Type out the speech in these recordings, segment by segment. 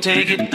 take it,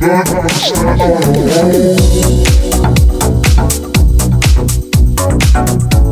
Not on the wall.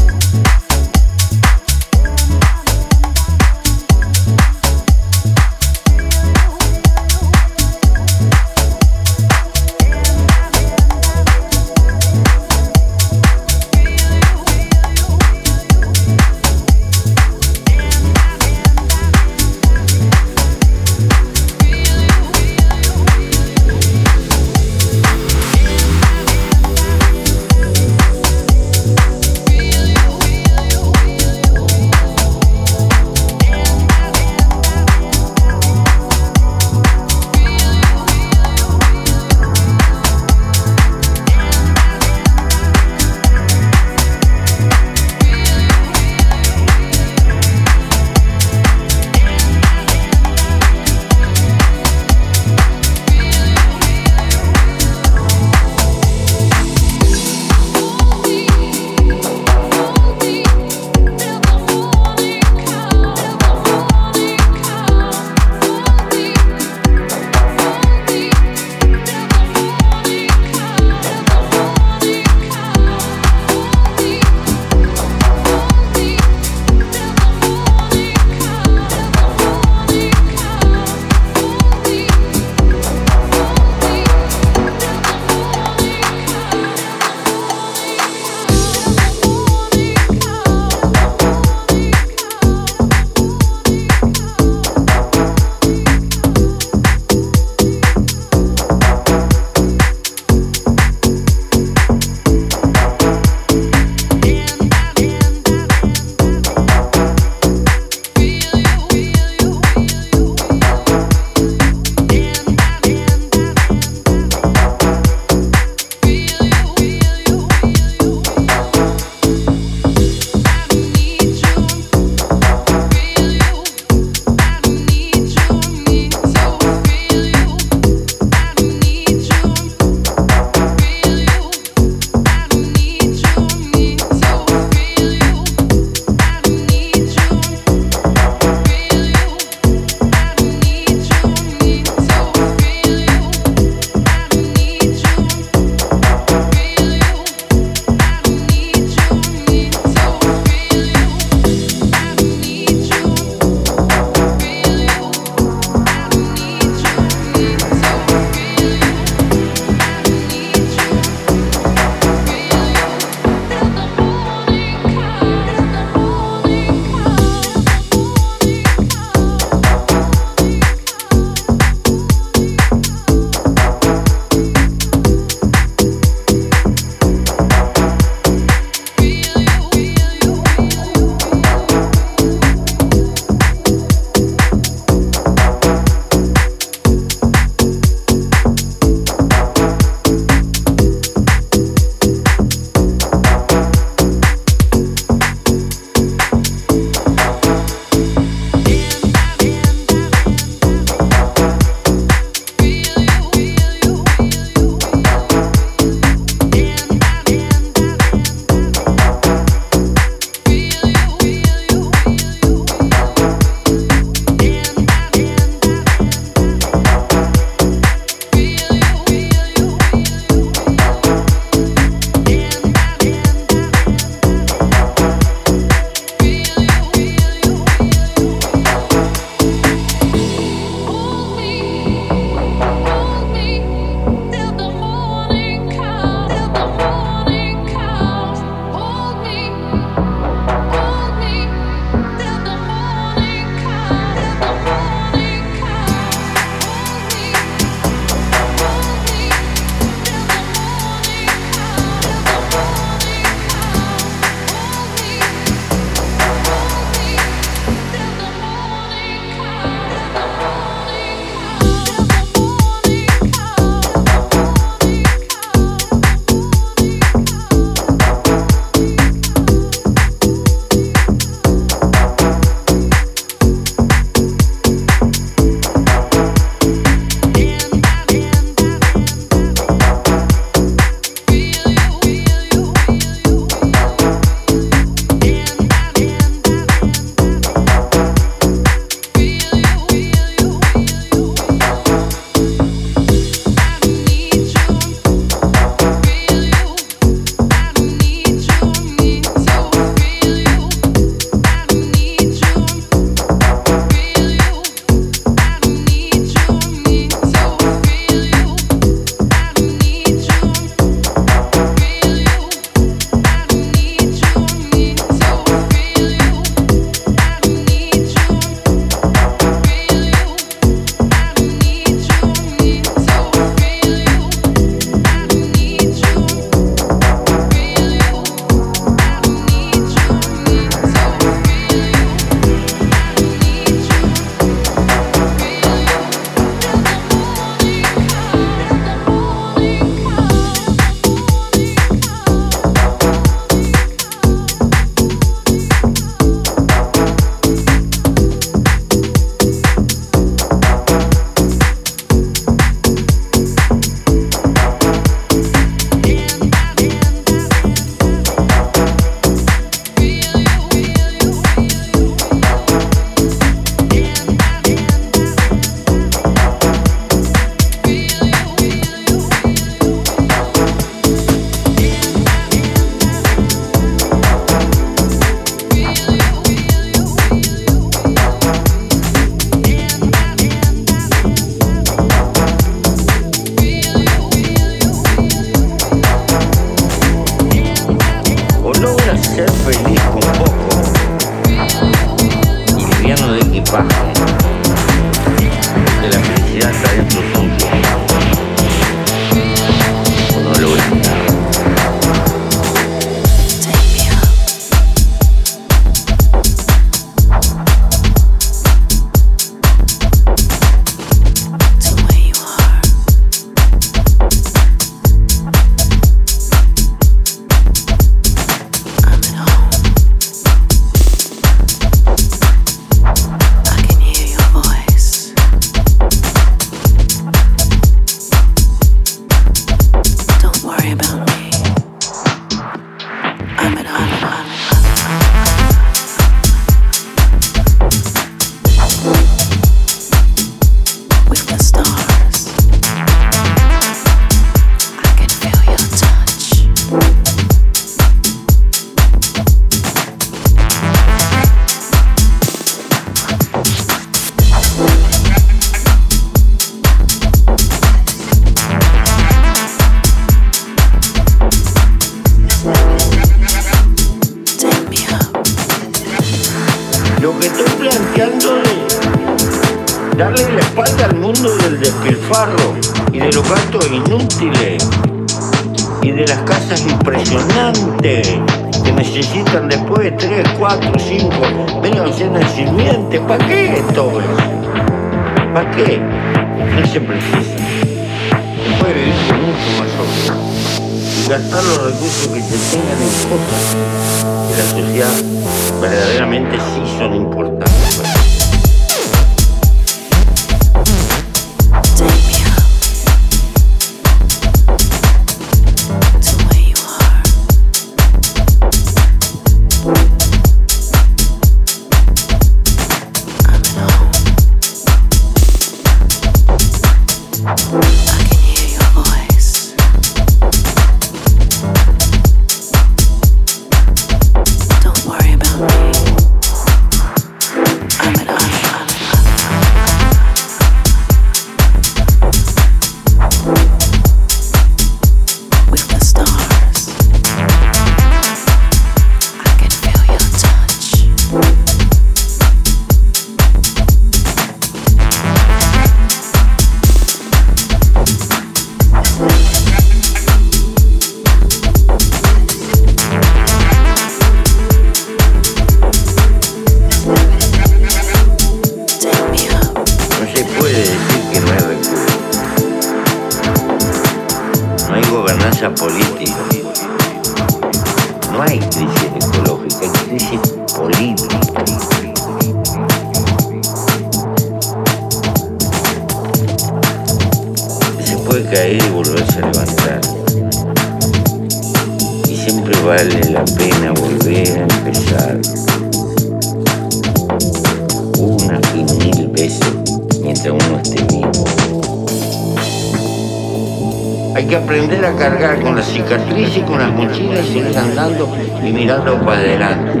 la crisis con las mochilas y andando y mirando para adelante.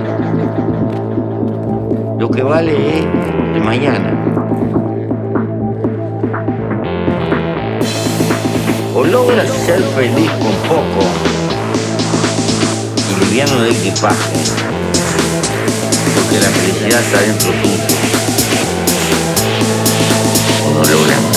Lo que vale es el mañana. O logras ser feliz con poco y liviano de equipaje, porque la felicidad está dentro tuyo. O no logras